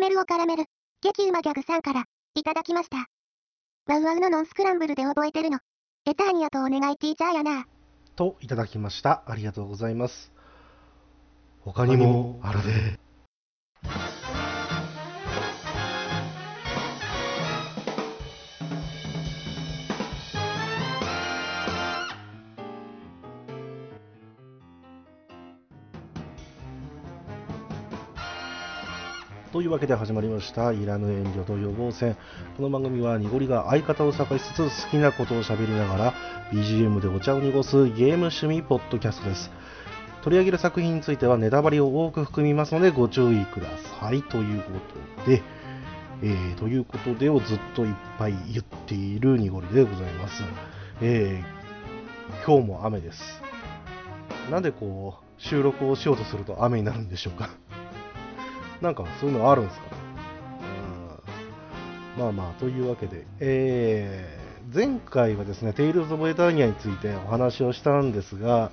ラメルを絡める、激うまギャグさんから、いただきました。ワウワウのノンスクランブルで覚えてるの。エターニアとお願いティーチャーやな。といただきました。ありがとうございます。他にもあるで。というわけで始まりましたいらぬ遠慮と予防戦。この番組は濁りが相方を探しつつ好きなことを喋りながら BGM でお茶を濁すゲーム趣味ポッドキャストです。取り上げる作品についてはネタバレを多く含みますのでご注意ください。ということで、えーということでをずっといっぱい言っている濁りでございます、えー今日も雨です。なんでこう収録をしようとすると雨になるんでしょうか？なんかそういうのあるんですかね。うん。まあまあ、というわけで、えー前回はですね、テイルズ・オブ・エターニアについてお話をしたんですが、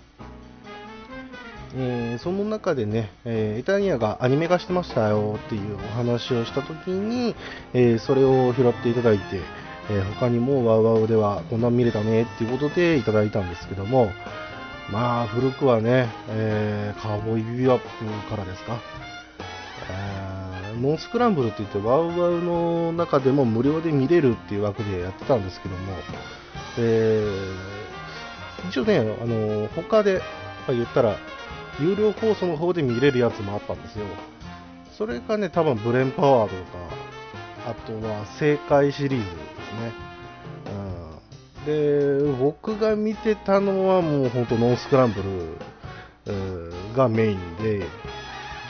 えーその中でね、えーエターニアがアニメ化してましたよっていうお話をしたときに、えーそれを拾っていただいて、えー他にもワウワウではこんなん見れたねっていうことでいただいたんですけども、まあ古くはね、えーカウボーイビバップからですか、えーノンスクランブルって言ってワウワウの中でも無料で見れるっていう枠でやってたんですけども、えー一応ね、あの他で、まあ言ったら有料放送の方で見れるやつもあったんですよ。それがね、多分ブレンパワーとか、あとは正解シリーズですね。うん、で、僕が見てたのはもう本当ノンスクランブルがメインで、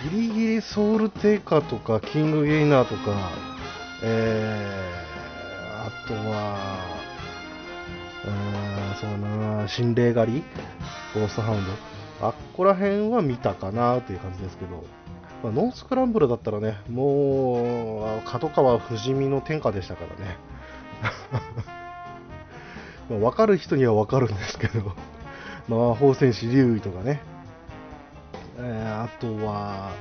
ギリギリソウルテイカーとかキングゲイナーとか、えー、あとは、うーんそうな、心霊狩りゴーストハウンド。あっこら辺は見たかなっていう感じですけど、まあ、ノンスクランブルだったらね、もう、角川不死身の天下でしたからね。まあ、分かる人には分かるんですけど、魔法戦士リュウイとかね、えーあとは、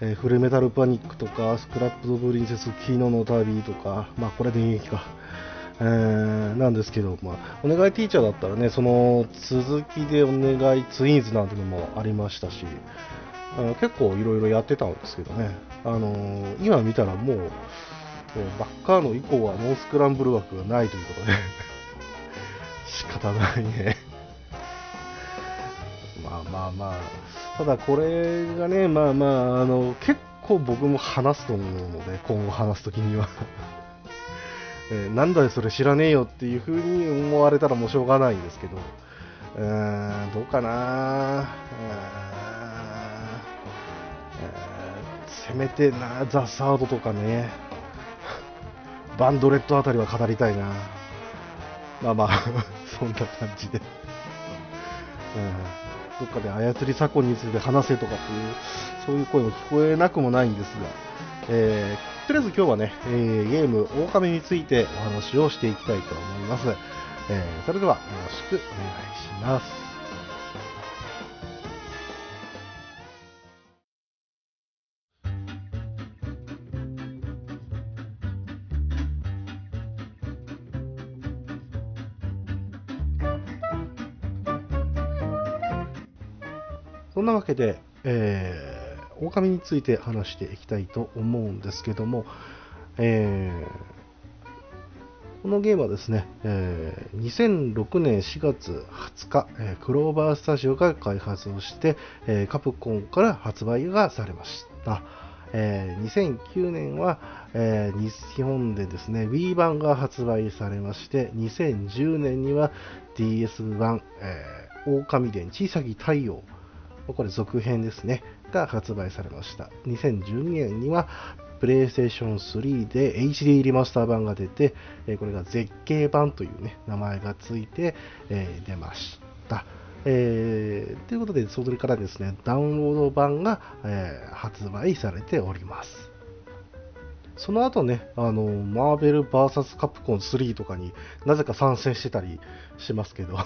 えーフルメタルパニックとか、スクラップドプリンセス、昨日の旅とか、まあこれで演劇か、えーなんですけど、まあ、お願いティーチャーだったらね、その続きでお願いツインズなんてのもありましたし、あの結構いろいろやってたんですけどね、あのー今見たらもう、もうバッカーの以降はノースクランブル枠がないということで、仕方ないね。まあまあ、ただこれがね、まあまあ、あの、結構僕も話すと思うので、今後話すときには。えーなんだよそれ知らねえよっていう風に思われたらもうしょうがないんですけど、うーん、どうかなえせめてな、ザ・サードとかね、バンドレッドあたりは語りたいな。まあまあ、そんな感じで。うん、どっかで操り左近について話せとかっていう、そういう声も聞こえなくもないんですが、えーとりあえず今日はね、えーゲーム、狼についてお話をしていきたいと思います。えーそれではよろしくお願いします。そんなわけで、えー狼について話していきたいと思うんですけども、えーこのゲームはですね、えー2006年4月20日、えークローバースタジオが開発をして、えーカプコンから発売がされました。えー2009年は、えー日本でですね Wii 版が発売されまして2010年には DS 版、えー、狼伝小さき太陽これ続編ですねが発売されました2012年にはプレイステーション3で HD リマスター版が出て、えこれが絶景版という、ね、名前がついて、えー出ました。えーということで、それからですね、ダウンロード版が、えー発売されております。その後ね、あの、マーベル VS カプコン3とかになぜか参戦してたりしますけど、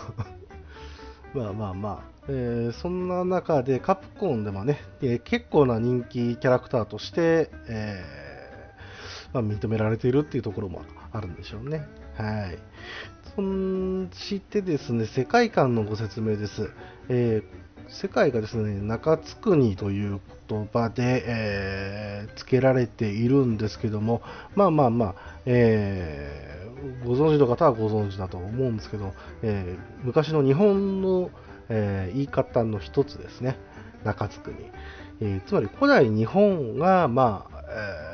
まあまあまあ、えーそんな中でカプコンでもね、えー結構な人気キャラクターとして、えまあ、認められているっていうところもあるんでしょうね。はい。そしてですね、世界観のご説明です。え、世界がですね、中津国という言葉で、えー、付けられているんですけども、まあまあまあ、えー、ご存知の方はご存知だと思うんですけど、えー、昔の日本の、え言い方の一つですね、中津国。えつまり古代日本が、まあ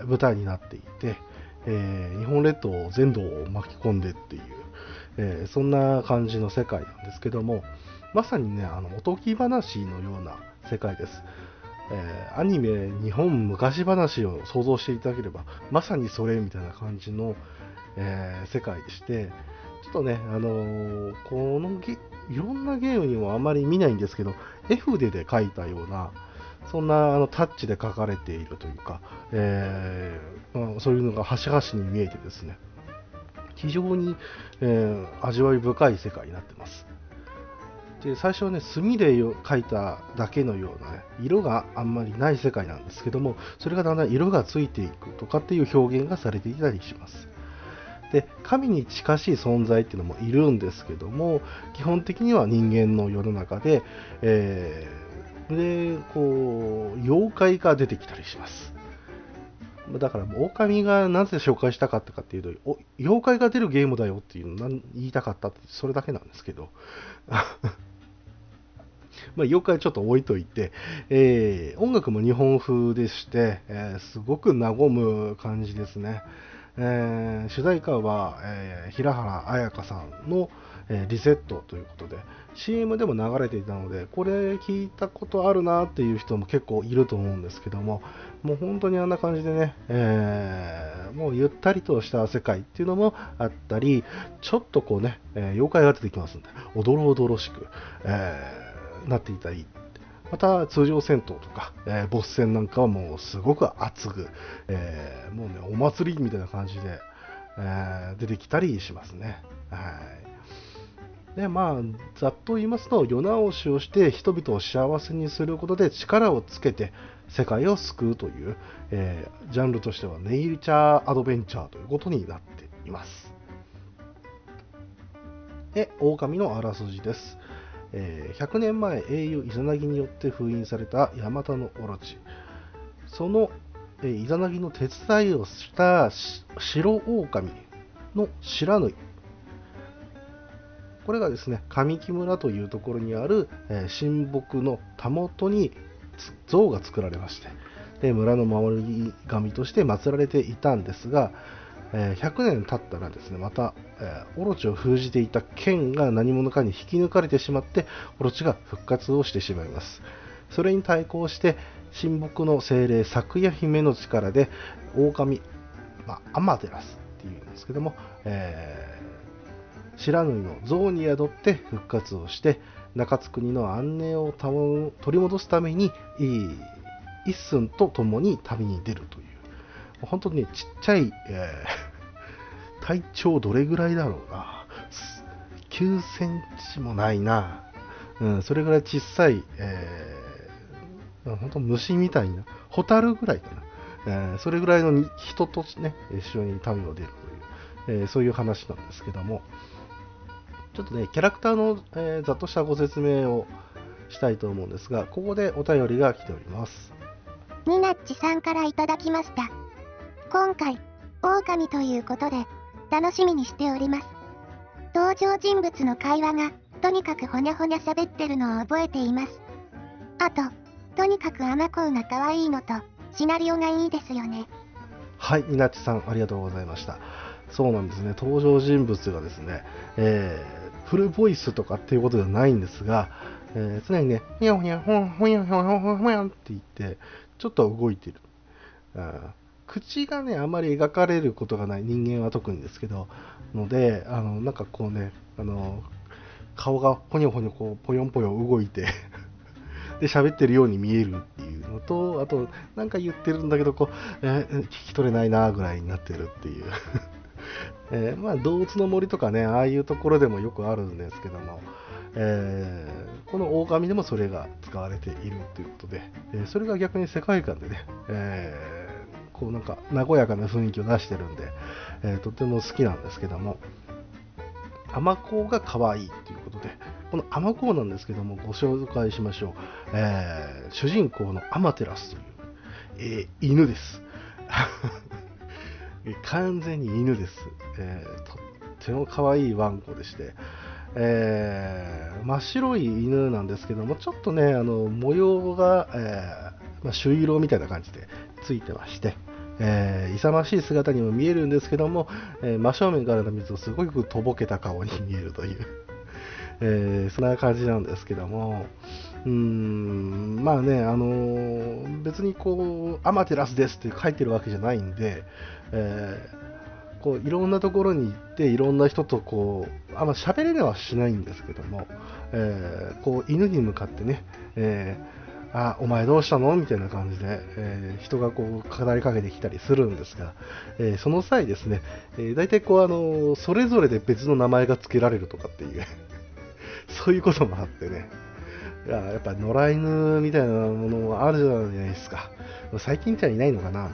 え舞台になっていて、え日本列島全土を巻き込んでっていう、えそんな感じの世界なんですけども、まさにね、あのおとぎ話のような世界です。えー、アニメ日本昔話を想像していただければまさにそれみたいな感じの、えー、世界でしてちょっとね、あのー、このいろんなゲームにもあまり見ないんですけど絵筆で描いたようなそんなあのタッチで描かれているというか、えまあ、そういうのが端々に見えてですね非常に、え味わい深い世界になってます。で最初はね墨で描いただけのような、ね、色があんまりない世界なんですけどもそれがだんだん色がついていくとかっていう表現がされていたりしますで神に近しい存在っていうのもいるんですけども基本的には人間の世の中で、えー、でこう妖怪が出てきたりしますだから、狼がなぜ紹介したかったかっていうと、妖怪が出るゲームだよっていうのを言いたかったって、それだけなんですけど、まあ、妖怪ちょっと置いといて、えー、音楽も日本風でして、えー、すごく和む感じですね。えー、主題歌は、えー、平原綾香さんの、えリセットということで CM でも流れていたのでこれ聞いたことあるなっていう人も結構いると思うんですけどももう本当にあんな感じでね、えー、もうゆったりとした世界っていうのもあったりちょっとこうね、え妖怪が出てきますんでおどろおどろしく、えなっていたり、また通常戦闘とか、えー、ボス戦なんかはもうすごく熱く、えー、もうね、お祭りみたいな感じで、えー、出てきたりしますね。はい。で、まあ、ざっと言いますと、世直しをして人々を幸せにすることで力をつけて世界を救うという、え、ジャンルとしてはネイチャーアドベンチャーということになっています。で、狼のあらすじです。え、100年前英雄イザナギによって封印されたヤマタノオロチ。その、え、イザナギの手伝いをした白狼の白縫いこれがですね上木村というところにある、えー、神木のたもとに像が作られましてで村の守り神として祀られていたんですが、え100年経ったらですね、また、オロチを封じていた剣が何者かに引き抜かれてしまって、オロチが復活をしてしまいます。それに対抗して、神木の精霊、咲夜姫の力で、狼、まあ、アマテラスっていうんですけども、えー、白縫の像に宿って復活をして、中津国の安寧を取り戻すために、一寸と共に旅に出るという本当にね、ちっちゃい、えー、体長どれぐらいだろうな。9センチもないな。うん、それぐらい小さい、えー、本当虫みたいな、ホタルぐらいかな。えー、それぐらいの人とね、一緒に旅を出るという、えー、そういう話なんですけども、ちょっとね、キャラクターの、えー、ざっとしたご説明をしたいと思うんですが、ここでお便りが来ております。ニナッチさんからいただきました。今回、狼ということで、楽しみにしております。登場人物の会話が、とにかくほにゃほにゃ喋ってるのを覚えています。あと、とにかく甘子が可愛いのと、シナリオがいいですよね。はい、稲地さん、ありがとうございました。そうなんですね、登場人物がですね、えー、フルボイスとかっていうことではないんですが、えー、常にね、ほやほやほやほやほやほやほやって言って、ちょっと動いてる。口がね、あまり描かれることがない人間は特にですけど、ので、あの、なんかこうね、あの、顔がほにょほにょこう、ぽよんぽよん動いて で、喋ってるように見えるっていうのと、あと、なんか言ってるんだけど、こう、えー、聞き取れないなぐらいになってるっていう。えー、まあ、動物の森とかね、ああいうところでもよくあるんですけども、えー、この狼でもそれが使われているということで、えそれが逆に世界観でね、えこうなんか和やかな雰囲気を出してるんで、えーとても好きなんですけども、アマコが可愛いということで、このアマコなんですけども、ご紹介しましょう。えー、主人公のアマテラスという、えー、犬です。完全に犬です。えー、とっても可愛いワンコでして、えー、真っ白い犬なんですけども、ちょっとね、あの模様が、えー、まあ、朱色みたいな感じでついてまして、えー、勇ましい姿にも見えるんですけども、え真正面からの水をすごくとぼけた顔に見えるという、えそんな感じなんですけども、うーんまあね、あの、別にこう、アマテラスですって書いてるわけじゃないんで、え、こういろんなところに行って、いろんな人とこう、あんま喋れはしないんですけども、えー、こう犬に向かってね、えあ、お前どうしたの？みたいな感じで、えー、人がこう語りかけてきたりするんですが、えー、その際ですね、えー、大体こうあのそれぞれで別の名前が付けられるとかっていう そういうこともあってね、いややっぱ野良犬みたいなものもあるじゃないですか。最近じゃいないのかな。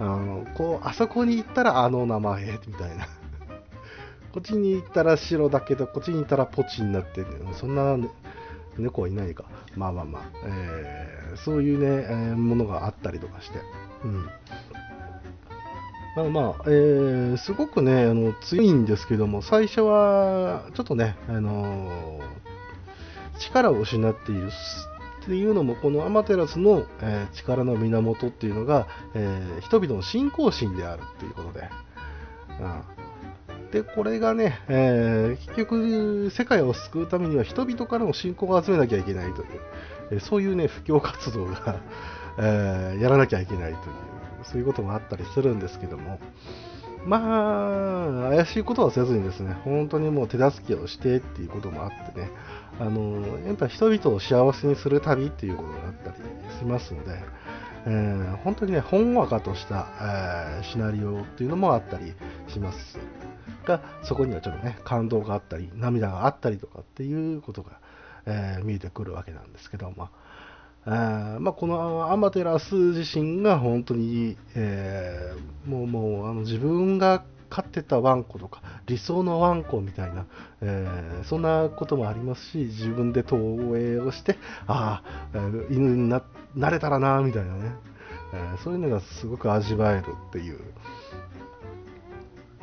あのこうあそこに行ったらあの名前みたいな。こっちに行ったら白だけど、こっちに行ったらポチになって、そんな猫はいないか。まあまあまあ、えー、そういうね、えー、ものがあったりとかして。うん。まあまあ、えー、すごくね、あの強いんですけども、最初はちょっとね、あの力を失っている。っていうのもこのアマテラスの、えー、力の源っていうのが、え、人々の信仰心であるっていうことで、うん、でこれがね、えー、結局世界を救うためには人々からの信仰を集めなきゃいけないという、えそういうね布教活動が えーやらなきゃいけないというそういうこともあったりするんですけども、まあ、怪しいことはせずにですね、本当にもう手助けをしてっていうこともあってね、あのやっぱ人々を幸せにする旅っていうことがあったりしますので、えー、本当にね、ほんわかとした、えー、シナリオっていうのもあったりします。が、そこにはちょっとね、感動があったり、涙があったりとかっていうことが、えー、見えてくるわけなんですけども、あまあ、このアマテラス自身が本当に、え、もうもうあの自分が飼ってたワンコとか理想のワンコみたいな、えー、そんなこともありますし自分で投影をしてああ犬になれたらなみたいなね、えー、そういうのがすごく味わえるっていう、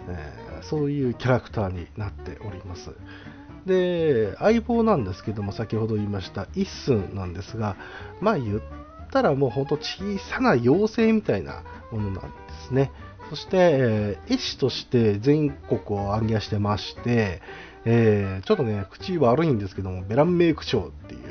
えー、そういうキャラクターになっております。で、相棒なんですけども、先ほど言いました一寸なんですが、まあ言ったらもう本当小さな妖精みたいなものなんですね。そして、えー、絵師として全国を暗記してまして、えー、ちょっとね、口悪いんですけども、ベランメイク長っていう。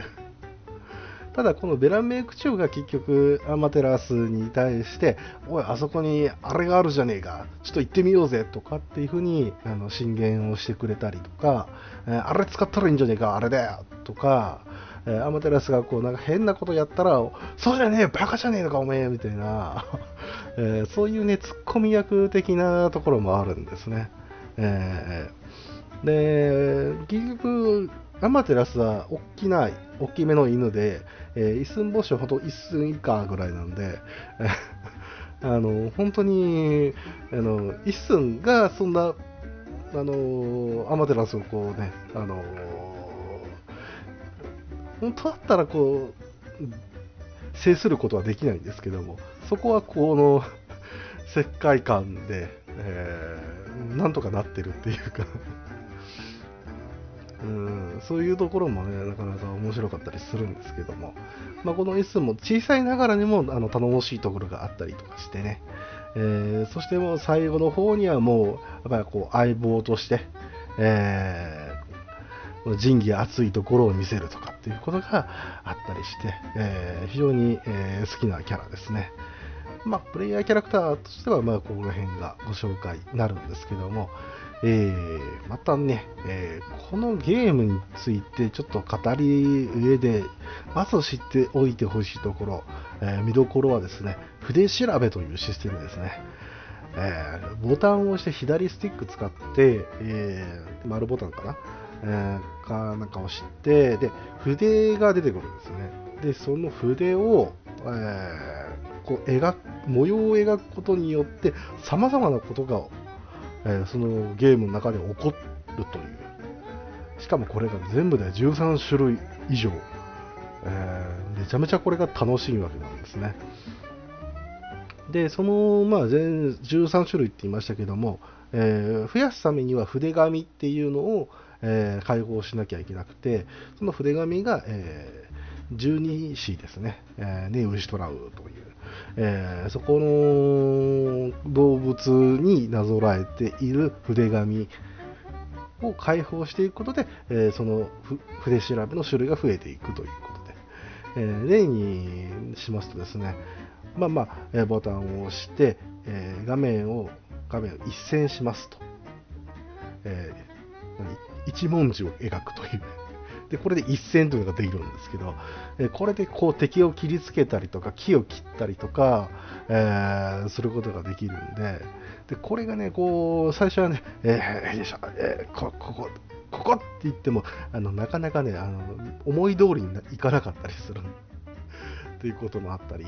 ただ、このベランメイク長が結局、アマテラスに対して、おい、あそこにあれがあるじゃねえか、ちょっと行ってみようぜとかっていうふうにあの進言をしてくれたりとか、えー、あれ使ったらいいんじゃねえか、あれだよとか、えー、アマテラスがこうなんか変なことやったら、そうじゃねえ、バカじゃねえのか、おめえみたいな、えー、そういうね、ツッコミ役的なところもあるんですね。えー、で、結局、アマテラスは大きな、大きめの犬で、えー、一寸星はほんと一寸以下ぐらいなんで、あの本当にあの一寸がそんなあのアマテラスをこうねあの本当だったらこう制することはできないんですけどもそこはこの石灰感で、えー、なんとかなってるっていうか。うん、そういうところもね、なかなか面白かったりするんですけども、まあ、この S も小さいながらにもあの頼もしいところがあったりとかしてね、えー、そしてもう最後の方にはもう、やっぱりこう相棒として、えー、仁義熱いところを見せるとかっていうことがあったりして、えー、非常に、え好きなキャラですね。まあ、プレイヤーキャラクターとしては、まあ、この辺がご紹介になるんですけども、えー、またね、えー、このゲームについてちょっと語り上で、まず知っておいてほしいところ、えー、見どころはですね、筆調べというシステムですね。え、ボタンを押して左スティック使って、え、丸ボタンかな、えー、かなんか押して、で、筆が出てくるんですね。で、その筆を、えこう描く模様を描くことによってさまざまなことが、えー、そのゲームの中で起こるという。しかもこれが全部で13種類以上、えー、めちゃめちゃこれが楽しいわけなんですね。でその、まあ、全13種類って言いましたけども、えー、増やすためには筆紙っていうのを、えー、解放しなきゃいけなくてその筆紙が、えー、12子ですね、えー、ネウシトラウという、えー、そこの動物になぞらえている筆紙を解放していくことで、えー、その筆調べの種類が増えていくということで、えー、例にしますとですね、まあまあ、えボタンを押して、えー、画面を画面を一線しますと、えー、一文字を描くという。ねでこれで一線というのができるんですけど、えこれでこう敵を切りつけたりとか木を切ったりとか、えー、することができるんででこれがねこう最初はね、えー、よいしょ、えー、こここここって言ってもあのなかなかねあの思い通りにいかなかったりする。ということもあったり。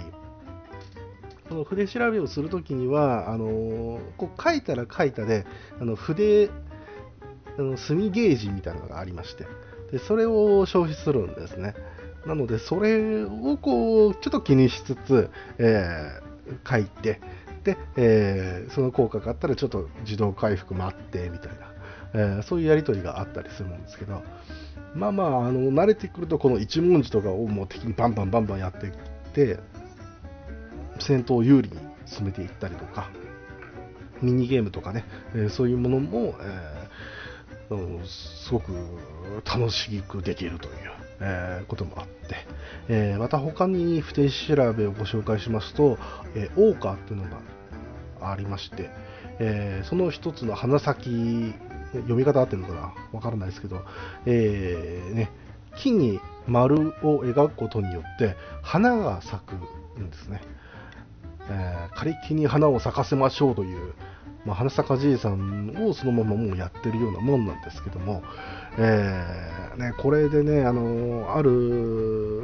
その筆調べをするときにはあのこう書いたら書いたであの筆あの墨ゲージみたいなのがありましてでそれを消費するんですね。なのでそれをこうちょっと気にしつつ、えー、書いてで、えー、その効果があったらちょっと自動回復待ってみたいな、えー、そういうやり取りがあったりするんですけどまあまああの慣れてくるとこの一文字とかをもう敵にバンバンバンバンやっていって戦闘を有利に進めていったりとかミニゲームとかね、えー、そういうものも、えー、すごく楽しくできるという、えー、こともあって、えー、また他に不定調べをご紹介しますと、えー、オーカーっていうのがありまして、えー、その一つの花咲き読み方合ってるのかな？わからないですけど、えーね、木に丸を描くことによって花が咲くんですね。えー、仮木に花を咲かせましょうという、まあ、花咲かじいさんをそのままもうやってるようなもんなんですけども、えー、ね、これでね、あのある、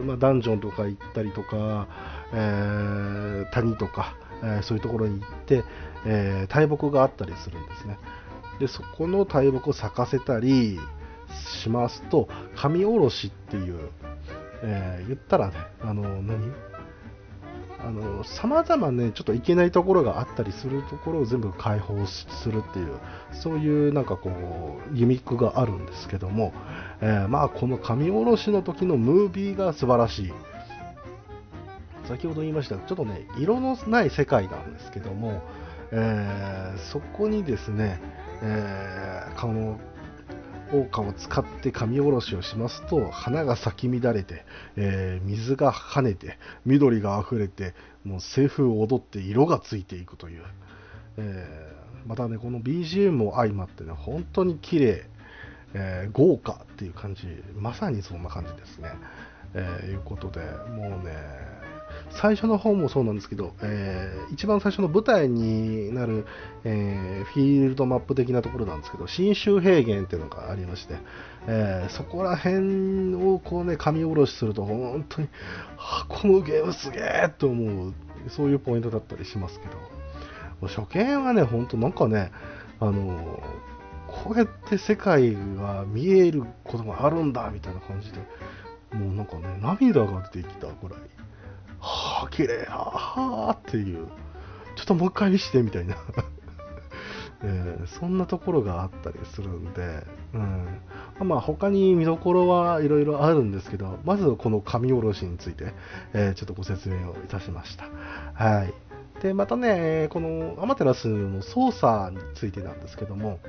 まあ、ダンジョンとか行ったりとか、えー、谷とか、えそういうところに行って、え大木があったりするんですね。でそこの大木を咲かせたりしますと神おろしっていう、え、言ったらねあの何？あの様々ね、ちょっといけないところがあったりするところを全部解放するっていう、そういうなんかこう、ギミックがあるんですけども、えー、まあこの神おろしの時のムービーが素晴らしい。先ほど言いましたちょっとね、色のない世界なんですけども、えー、そこにですね、えー、この効果を使って紙おろしをしますと花が咲き乱れて、えー、水が跳ねて緑が溢れてもう西風を踊って色がついていくという、えー、またねこの BGM も相まってね本当に綺麗、えー、豪華っていう感じまさにそんな感じですね、えー、いうことでもうね最初の方もそうなんですけど、えー、一番最初の舞台になる、えー、フィールドマップ的なところなんですけど、新州平原っていうのがありまして、えー、そこら辺をこうね、紙下ろしすると、本当に、はこのゲームすげえと思う、そういうポイントだったりしますけど、初見はね、本当なんかね、あのこうやって世界が見えることがあるんだみたいな感じで、もうなんかね、涙が出てきたぐらい。はあ、綺麗はあっていう、ちょっともう一回見してみたいな。えー、そんなところがあったりするんで、うん、まあ他に見どころはいろいろあるんですけど、まずこの紙おろしについて、えー、ちょっとご説明をいたしました。はい。で、またね、このアマテラスの操作についてなんですけども、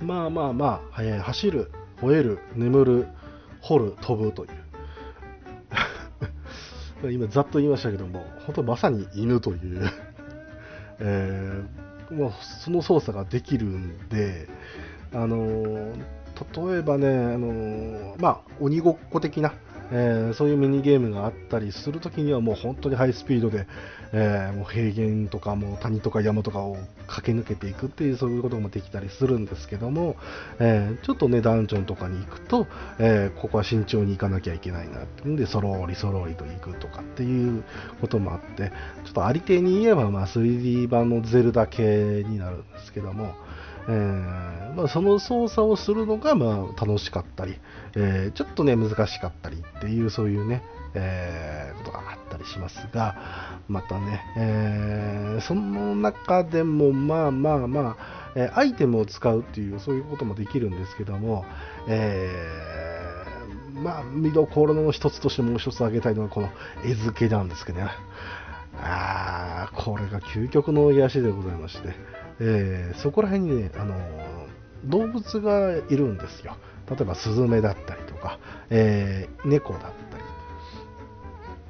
まあまあまあ、えー、走る、吠える、眠る、掘る、飛ぶという、今ざっと言いましたけども、本当まさに犬という えー、もうその操作ができるんで、あの例えばね、あのまあ、鬼ごっこ的な、えー、そういうミニゲームがあったりするときにはもう本当にハイスピードで、えー、もう平原とかも谷とか山とかを駆け抜けていくっていうそういうこともできたりするんですけども、えー、ちょっとねダンジョンとかに行くと、えここは慎重に行かなきゃいけないなってんでそろりそろりと行くとかっていうこともあってちょっとありていに言えば、まあ、3D 版のゼルダ系になるんですけども、えー、まあ、その操作をするのがまあ楽しかったり、えー、ちょっとね難しかったりっていうそういうね、えー、ことがあったりしますがまたね、えその中でもまあまあまあ、えアイテムを使うっていうそういうこともできるんですけども、えまあ、見どころの一つとしてもう一つ挙げたいのはこの絵付けなんですけどね。あこれが究極の癒しでございまして、えー、そこら辺にね、あの動物がいるんですよ。例えばスズメだったりとか、えー、猫だった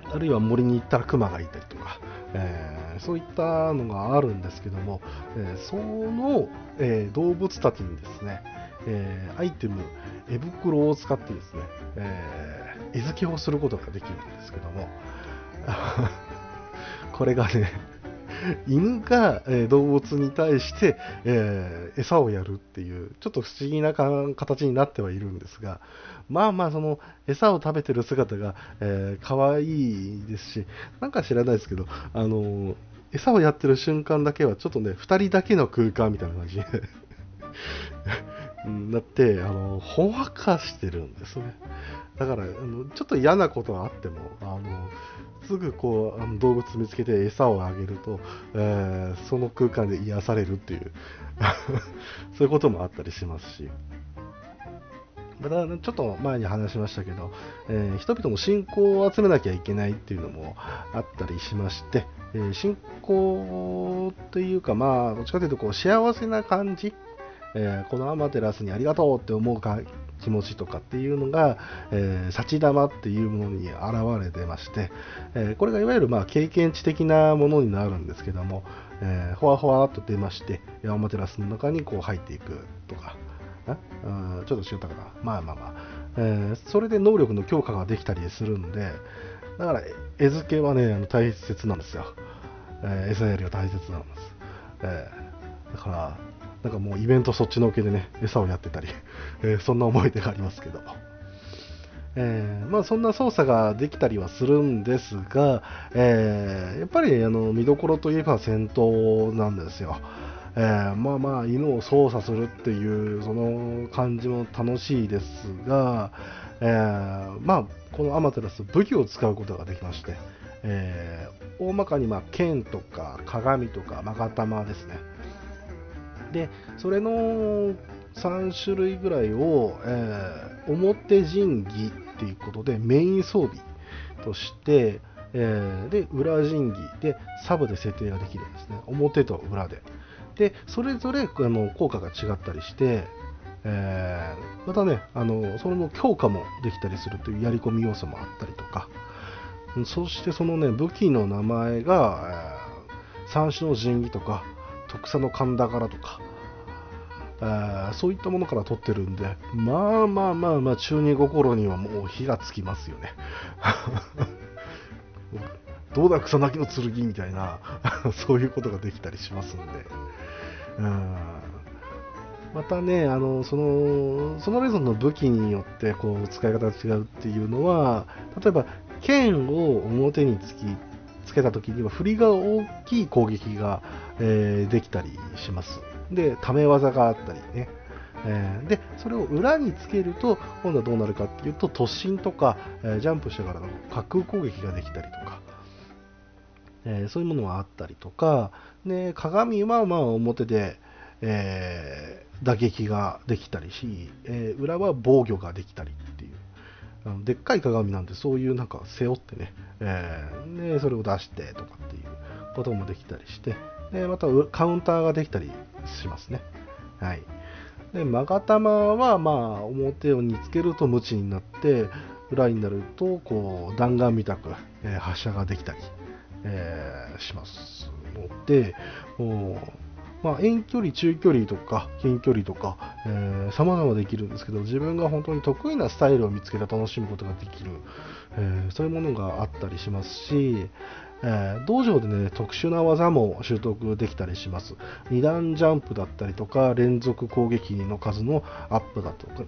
り、あるいは森に行ったらクマがいたりとか、えー、そういったのがあるんですけども、えその、え動物たちにですね、えアイテム、絵袋を使ってですね、え絵付けをすることができるんですけども、これがね、犬が、え、動物に対して、えー、餌をやるっていう、ちょっと不思議な形になってはいるんですが、まあまあ、その餌を食べてる姿が、えー、可愛いですし、なんか知らないですけど、あの、餌をやってる瞬間だけは、ちょっとね、2人だけの空間みたいな感じに なって、あのほんわかしてるんですね。だから、あのちょっと嫌なことがあっても、あのすぐこうあの動物見つけて餌をあげると、えー、その空間で癒されるっていう そういうこともあったりしますし。またちょっと前に話しましたけど、えー、人々の信仰を集めなきゃいけないっていうのもあったりしまして、えー、信仰というか、まあ、どっちかというとこう幸せな感じ、えー、このアマテラスにありがとうって思うか気持ちとかっていうのが、えー、幸玉っていうものに現れてまして、えー、これがいわゆるまあ経験値的なものになるんですけども、えー、ほわほわっと出ましてアマテラスの中にこう入っていくとかあちょっと違ったかな。まあまあまあ、えー、それで能力の強化ができたりするんでだから絵付けはねあの大切なんですよ、えー、餌やりは大切なんです、えー、だからなんかもうイベントそっちのけでね、餌をやってたり、えー、そんな思い出がありますけど。えー、まあ、そんな操作ができたりはするんですが、えー、やっぱりあの見どころといえば戦闘なんですよ。えー、まあまあ犬を操作するっていうその感じも楽しいですが、えー、まあこのアマテラス武器を使うことができまして、えー、大まかにまあ剣とか鏡とか勾玉ですね、でそれの3種類ぐらいを、えー、表陣儀っていうことでメイン装備として、えー、で裏陣儀でサブで設定ができるんですね。表と裏で。でそれぞれあの効果が違ったりして、えー、またねあのそれの強化もできたりするというやり込み要素もあったりとか。そしてそのね武器の名前が、えー、三種の神器とか特産の神田柄とか、あそういったものから取ってるんで、まあまあまあまあ、中二心にはもう火がつきますよね。どうだ草薙の剣みたいな そういうことができたりしますんで。うんまたね、あのそのそのレゾンの武器によってこう使い方が違うっていうのは、例えば剣を表につきつけた時には振りが大きい攻撃が、えー、できたりします。で、ため技があったりね。えー、で、それを裏につけると、今度はどうなるかっていうと、突進とか、え、ジャンプしてからの滑空攻撃ができたりとか、えー、そういうものがあったりとか、で鏡はまあ表で、え打撃ができたりし、え裏は防御ができたりっていう。でっかい鏡なんでそういうなんか背負ってね、えー、でそれを出してとかっていうこともできたりしてでまたカウンターができたりしますね。はい。で勾玉はまあ表をにつけると無知になって裏になるとこう弾丸みたく、えー、発射ができたり、えー、しますのでもうまあ、遠距離、中距離とか近距離とか、えー、様々できるんですけど自分が本当に得意なスタイルを見つけて楽しむことができる、えー、そういうものがあったりしますし、えー、道場でね特殊な技も習得できたりします。2段ジャンプだったりとか連続攻撃の数のアップだとか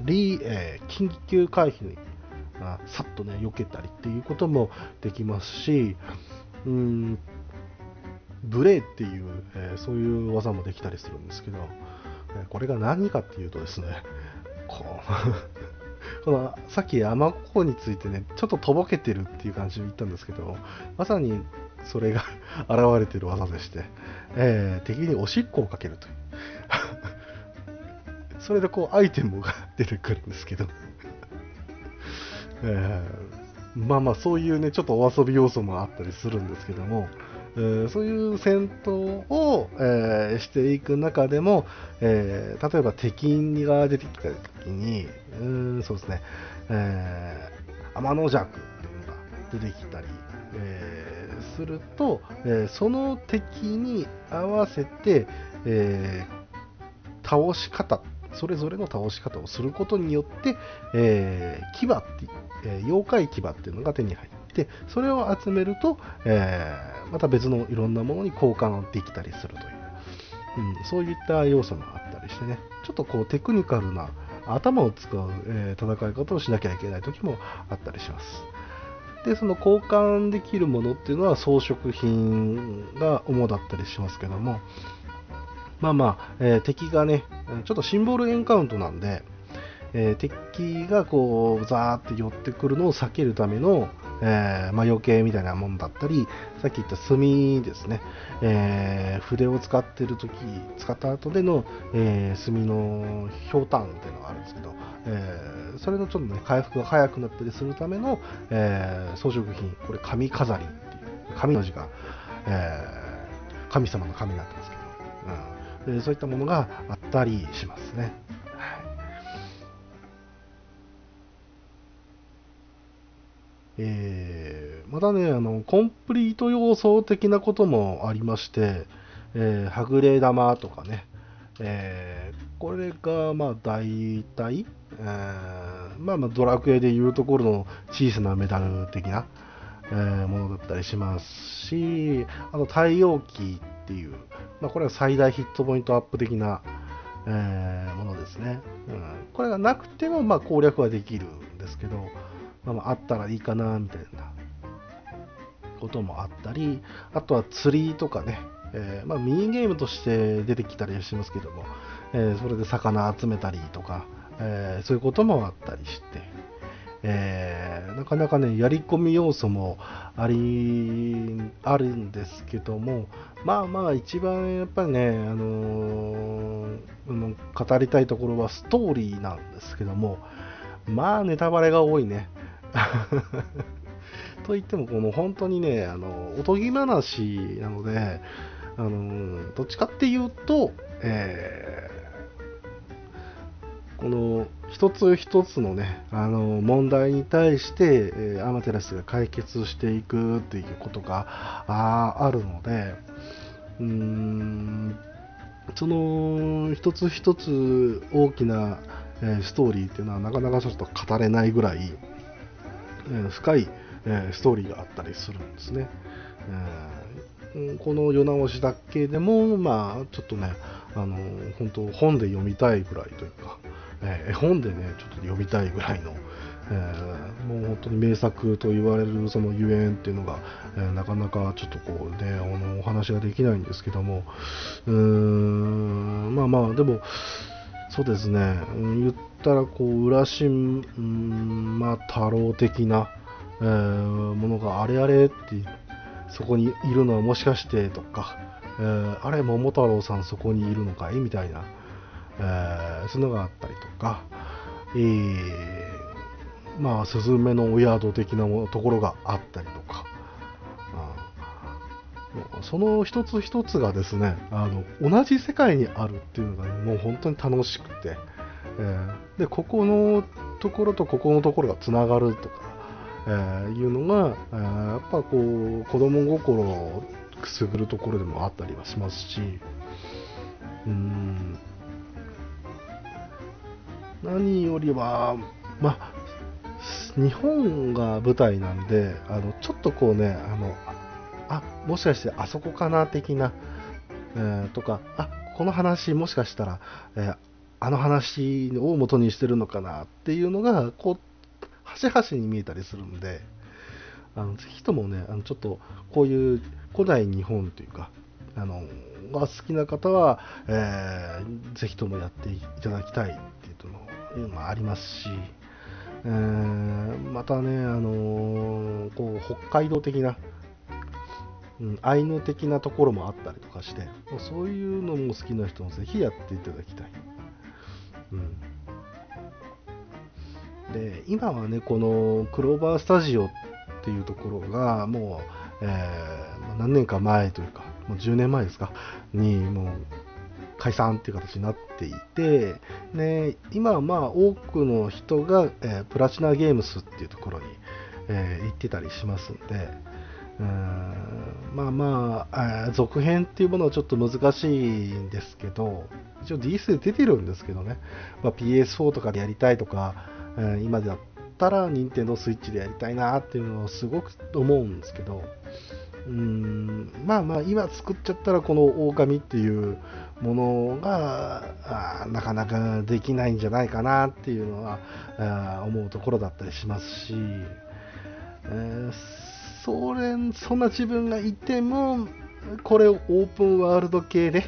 リ、えー、緊急回避にあさっとね避けたりっていうこともできますしうんブレーっていう、え、そういう技もできたりするんですけど、えこれが何かっていうとですね、こう このさっき雨子についてね、ちょっととぼけてるっていう感じで言ったんですけど、まさにそれが 現れてる技でして、えー、敵におしっこをかけるという。それでこうアイテムが出てくるんですけど、えー、まあまあそういうね、ちょっとお遊び要素もあったりするんですけども、えー、そういう戦闘を、えー、していく中でも、えー、例えば敵が出てきた時に、うんそうですね、えー、天の弱っていうのが出てきたり、えー、すると、えー、その敵に合わせて、えー、倒し方それぞれの倒し方をすることによって、えー、牙って、えー、妖怪牙っていうのが手に入ってそれを集めると、えー、また別のいろんなものに交換できたりするという、うん、そういった要素もあったりしてね。ちょっとこうテクニカルな頭を使う、えー、戦い方をしなきゃいけない時もあったりします。で、その交換できるものっていうのは装飾品が主だったりしますけども、まあまあ、えー、敵がね、ちょっとシンボルエンカウントなんで、えー、敵がこう、ザーって寄ってくるのを避けるための、えー、まあ、余計みたいなものだったり、さっき言った墨ですね、えー、筆を使ってる時使った後での、えー、墨のひょうたんっていうのがあるんですけど、え、それのちょっとね、回復が早くなったりするための、え装飾品、これ紙飾りっていう、紙の字が、え神様の紙になってますけど、うん、そういったものがあったりしますね。えー、またね、あの、コンプリート要素的なこともありまして、えー、はぐれ玉とかね、えー、これが、まあ、大体、えー、まあ、まあ、ドラクエでいうところの小さなメダル的な、えー、ものだったりしますし、あと、太陽機っていう、まあ、これは最大ヒットポイントアップ的な、え、ものですね。うん、これがなくても、まあ、攻略はできるんですけど、まあ、あったらいいかなみたいなこともあったりあとは釣りとかね、えー、まあ、ミニゲームとして出てきたりはしますけども、えー、それで魚集めたりとか、えー、そういうこともあったりして、えなかなかねやり込み要素もありあるんですけどもまあまあ一番やっぱりね、あの語りたいところはストーリーなんですけどもまあネタバレが多いね。といっても、この本当にね、あの、おとぎ話なので、あの、どっちかっていうと、えー、この一つ一つのね、あの、問題に対して、えー、アマテラスが解決していくっていうことがああるので、うーん、その一つ一つ大きな、えストーリーっていうのはなかなかちょっと語れないぐらい、深い、ストーリーがあったりするんですね。この世直しだけでも、まあ、ちょっとね、あの本当、本で読みたいぐらいというか、え絵本でね、ちょっと読みたいぐらいの、え、もう本当に名作と言われるそのゆえんっていうのが、え、なかなかちょっとこうね、あのお話ができないんですけども、うーん、まあまあ、でも、そうですね、言ったらこう浦島、まあ、太郎的な、えー、ものがあれあれってそこにいるのはもしかしてとか、えー、あれ桃太郎さんそこにいるのかいみたいな、えー、そういうのがあったりとか、えー、まあスズメのお宿的なもところがあったりとか、その一つ一つがですねあの同じ世界にあるっていうのが、もう本当に楽しくて、えー、でここのところとここのところがつながるとか、えー、いうのが、えー、やっぱこう子供心をくすぐるところでもあったりはしますし、うん。何よりは、まあ、日本が舞台なんで、あのちょっとこうね、あのあもしかしてあそこかな的な、えー、とか、あこの話、もしかしたら、えー、あの話を元にしてるのかなっていうのが、こう、端々に見えたりするんで、あのぜひともね、あのちょっとこういう古代日本というか、あのが好きな方は、えー、ぜひともやっていただきたいっていうのもありますし、えー、またね、あのー、こう北海道的な、うん、アイヌ的なところもあったりとかして、そういうのも好きな人もぜひやっていただきたい。うん、で今はね、このクローバースタジオっていうところが、もう、えー、何年か前というか、もう10年前ですか、にもう解散っていう形になっていて、で今はまあ多くの人が、えー、プラチナゲームスっていうところに、えー、行ってたりしますんで、まあまあ、続編っていうものはちょっと難しいんですけど、一応 DS で出てるんですけどね、まあ、PS4 とかでやりたいとか、えー、今だったら Nintendo Switch でやりたいなっていうのをすごく思うんですけど、うん。まあまあ今作っちゃったらこの狼っていうものがなかなかできないんじゃないかなっていうのは思うところだったりしますし、えー、それそんな自分がいてもこれをオープンワールド系で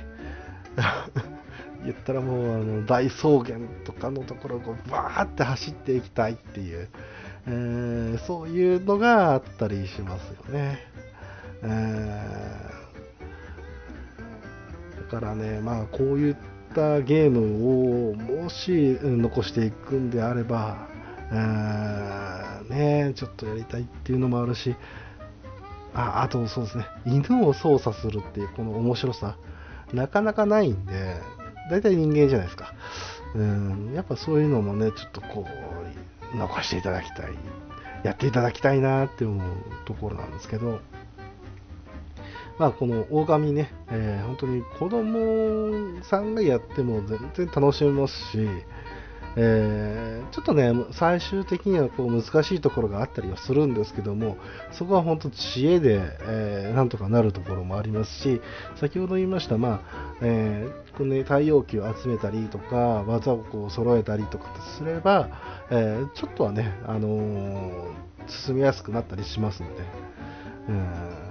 言ったらもうあの大草原とかのところをバーって走っていきたいっていう、えー、そういうのがあったりしますよね。えー、だからね、まあ、こういったゲームをもし残していくんであれば、えー、ね、ちょっとやりたいっていうのもあるし、ああとそうですね、犬を操作するっていうこの面白さ、なかなかないんで、大体人間じゃないですか。うん、やっぱそういうのもね、ちょっとこう、残していただきたい、やっていただきたいなって思うところなんですけど、まあ、この大神ね、えー、本当に子供さんがやっても全然楽しめますし、えー、ちょっとね、最終的にはこう難しいところがあったりはするんですけども、そこは本当知恵で、えー、なんとかなるところもありますし、先ほど言いました、まあ、えー、このね、太陽球を集めたりとか、技をこう揃えたりとかすれば、えー、ちょっとはね、あのー、進みやすくなったりしますので、うん。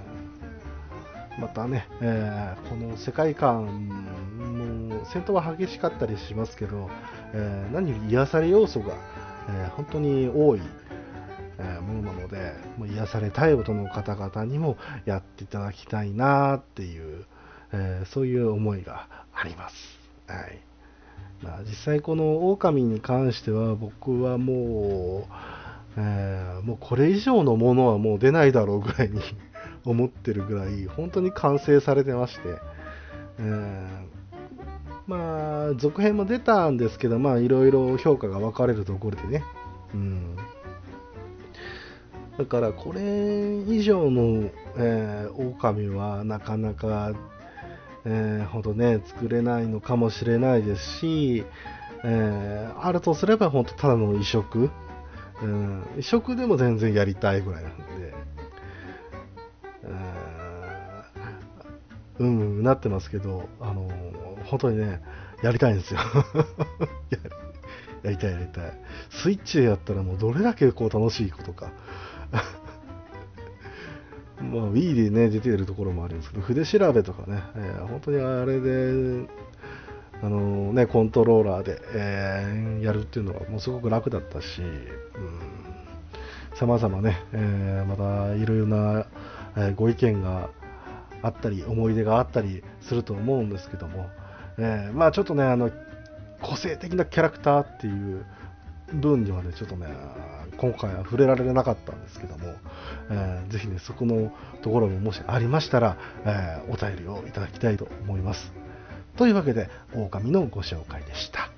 またね、えー、この世界観も戦闘は激しかったりしますけど、えー、何より癒され要素が、えー、本当に多い、えものなのでもう癒されたい音の方々にもやっていただきたいなっていう、えそういう思いがあります。はいまあ、実際この狼に関しては僕はもう、えもうこれ以上のものはもう出ないだろうぐらいに思ってるぐらい本当に完成されてまして、えー、まあ続編も出たんですけどまあいろいろ評価が分かれるところでね、うん、だからこれ以上の、えー、狼はなかなか、えー、ほどね作れないのかもしれないですし、えー、あるとすれば本当ただの移植、うん、移植でも全然やりたいぐらいなんで。うん、なってますけど、あの本当にね、やりたいんですよ やりたいやりたい。スイッチでやったらもうどれだけこう楽しいことか。まあ、Wii でね、出てるところもあるんですけど、筆調べとかね、えー、本当にあれで、あのね、コントローラーで、えー、やるっていうのはもうすごく楽だったし、さまざまね、えー、またいろいろな、えご意見があったり思い出があったりすると思うんですけども、えー、まあちょっとねあの個性的なキャラクターっていう分にはねちょっとね今回は触れられなかったんですけども、えー、ぜひねそこのところももしありましたら、えー、お便りをいただきたいと思います。というわけで狼のご紹介でした。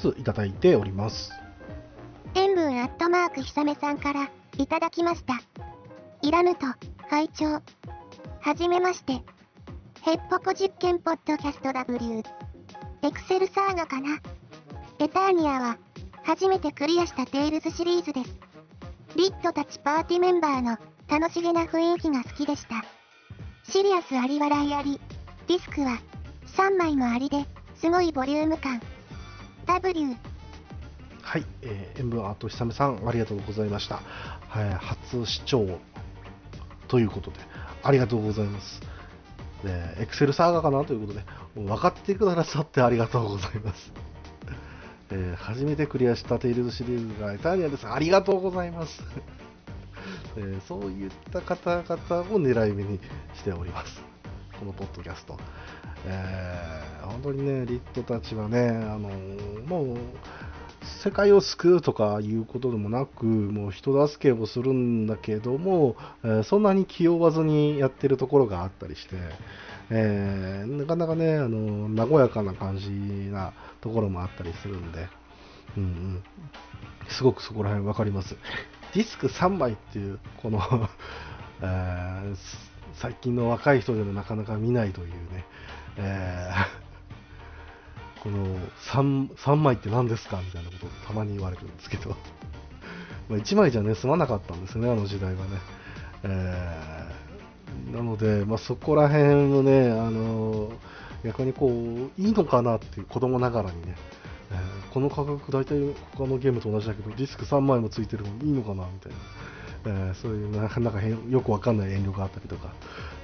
ついただいております。塩分アットマークひさめさんからいただきました。いらぬと、会長。はじめまして。ヘッポコ実験ポッドキャスト W。エクセルサーガかな。エターニアは、初めてクリアしたテイルズシリーズです。リッドたちパーティメンバーの楽しげな雰囲気が好きでした。シリアスあり笑いあり、ディスクは3枚もありで、すごいボリューム感。W。はい、えー、塩分アートひさめさん、ありがとうございました。はい、初視聴ということで、ありがとうございます。エクセルサーガかなということで、分かってくださってありがとうございます。えー初めてクリアしたテイルズシリーズがエターニアです。ありがとうございます。えーそういった方々を狙い目にしております。このポッドキャスト。えー本当にね、リットたちはね、あのもう、世界を救うとかいうことでもなく、もう人助けをするんだけども、えーそんなに気負わずにやってるところがあったりして、えーなかなかね、あの和やかな感じなところもあったりするんで、うんうん、すごくそこら辺わかります。ディスク3枚っていう、この、えー最近の若い人でもなかなか見ないというね、えー この 3, 3枚って何ですかみたいなことをたまに言われるんですけど、ま1枚じゃね、済まなかったんですね、あの時代はね。えーなので、まあ、そこら辺のね、あの逆にこう、いいのかなっていう子供ながらにね、えーこの価格大体他のゲームと同じだけど、ディスク3枚もついてるのいいのかなみたいな。えーそういうなかなかよくわかんない遠慮があったりとか、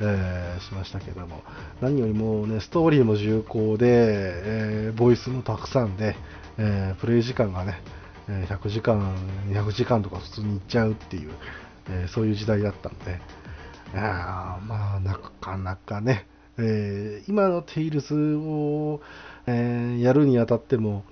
えーしましたけども。何よりも、ね、ストーリーも重厚で、えーボイスもたくさんで、えプレイ時間がね、100時間、200時間とか普通にいっちゃうっていう、えそういう時代だったんで、あまあ、なかなかね、え今のテイルズを、えやるにあたっても、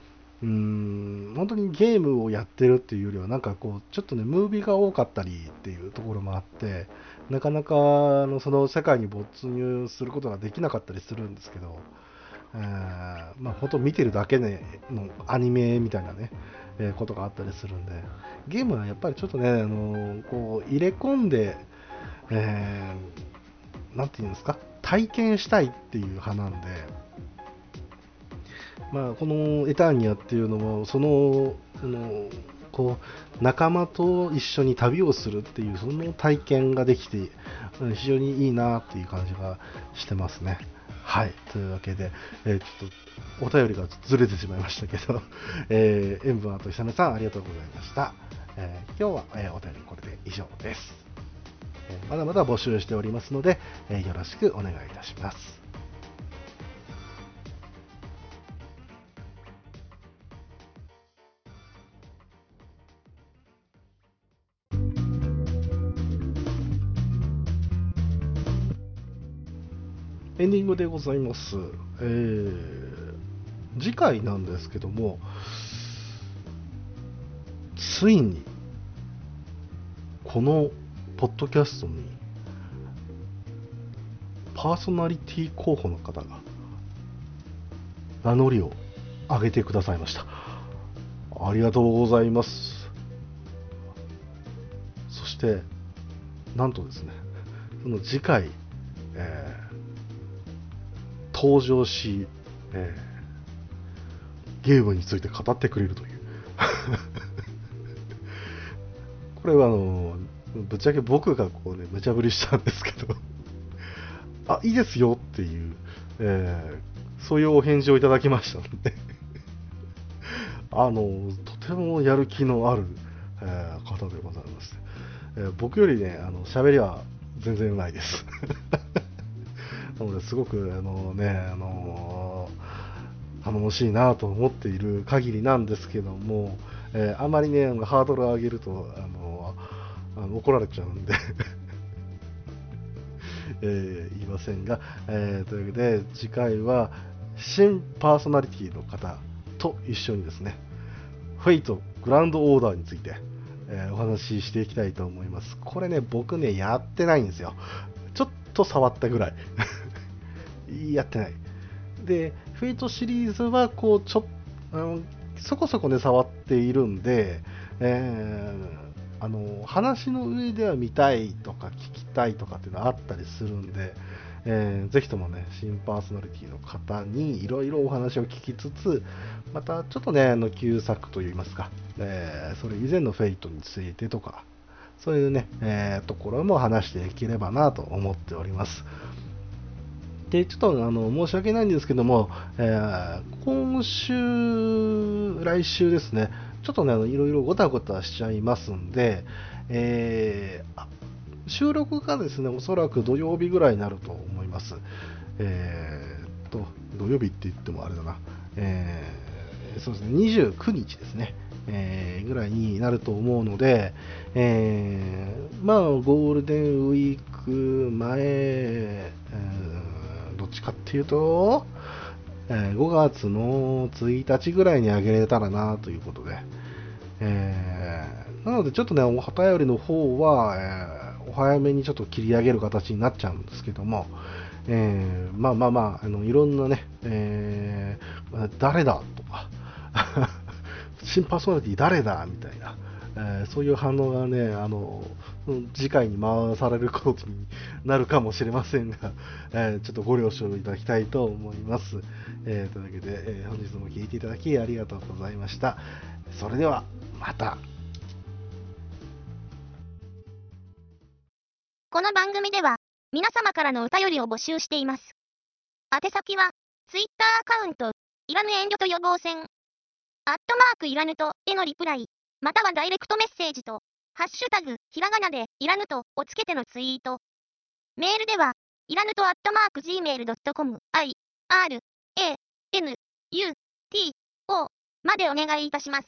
うん。本当にゲームをやってるっていうよりは、なんかこう、ちょっとね、ムービーが多かったりっていうところもあって、なかなかのその世界に没入することができなかったりするんですけど、えーまあ、本当見てるだけねのアニメみたいなね、えーことがあったりするんで、ゲームはやっぱりちょっとね、あのこう入れ込んで、えーていうんですか、体験したいっていう派なんで、まあ、このエターニアっていうのも、その、そのこう仲間と一緒に旅をするっていう、その体験ができて、非常にいいなっていう感じがしてますね。はい。というわけで、えーちょっとお便りがずれてしまいましたけど、えー、塩分あと久根さん、ありがとうございました。えー今日は、えーお便りこれで以上です。えまだまだ募集しておりますので、えよろしくお願いいたします。エンディングでございます。えー次回なんですけども、ついに、このポッドキャストに、パーソナリティ候補の方が、名乗りを上げてくださいました。ありがとうございます。そして、なんとですね、その次回、えー登場し、えーゲームについて語ってくれるという。これはあの、ぶっちゃけ僕がこうね、無茶ぶりしたんですけど、あ、いいですよっていう、えーそういうお返事をいただきましたので、あの、とてもやる気のある、えー方でございます。え僕よりね、あの、喋りは全然うまいです。なので、すごく、あのね、あの頼もしいなと思っている限りなんですけども、えーあまりね、ハードルを上げると、あのあの怒られちゃうんで、えー言いませんが、えーというわけで、次回は新パーソナリティの方と一緒にですね、フェイトグランドオーダーについて、えーお話ししていきたいと思います。これね、僕ね、やってないんですよ。ちょっと触ったぐらい。やってない。で、フェイトシリーズは、こう、ちょあのそこそこね、触っているんで、えー、あの話の上では見たいとか聞きたいとかっていうのはあったりするんで、えー、ぜひともね、新パーソナリティの方にいろいろお話を聞きつつ、またちょっとね、あの旧作といいますか、えー、それ以前のフェイトについてとか、そういうね、えー、ところも話していければなと思っております。で、ちょっとあの申し訳ないんですけども、えー、今週、来週ですね、ちょっとね、いろいろごたごたしちゃいますんで、えー、収録がですね、おそらく土曜日ぐらいになると思います。えー、っと、土曜日って言ってもあれだな、えー、そうですね、29日ですね。えー、ぐらいになると思うので、えー、まあ、ゴールデンウィーク前、え、ちかっていうと、えー、5月の1日ぐらいにあげれたらなということで、えー、なのでちょっとね、お便りの方は、えー、お早めにちょっと切り上げる形になっちゃうんですけども、えー、まあまあまあ、あのいろんなね、えー、誰だとか新パーソナリティ誰だみたいな、えー、そういう反応がね、あの、次回に回されることになるかもしれませんが、えー、ちょっとご了承いただきたいと思います。えー、というわけで、えー、本日も聴いていただきありがとうございました。それでは、また。この番組では、皆様からのお便りを募集しています。宛先は、Twitter アカウント、いらぬ遠慮と予防線、アットマークいらぬと、へのリプライ、またはダイレクトメッセージと、ハッシュタグ、ひらがなで、いらぬと、をつけてのツイート。メールでは、いらぬとアットマーク gmail.com、i, r, a, n, u, t, o までお願いいたします。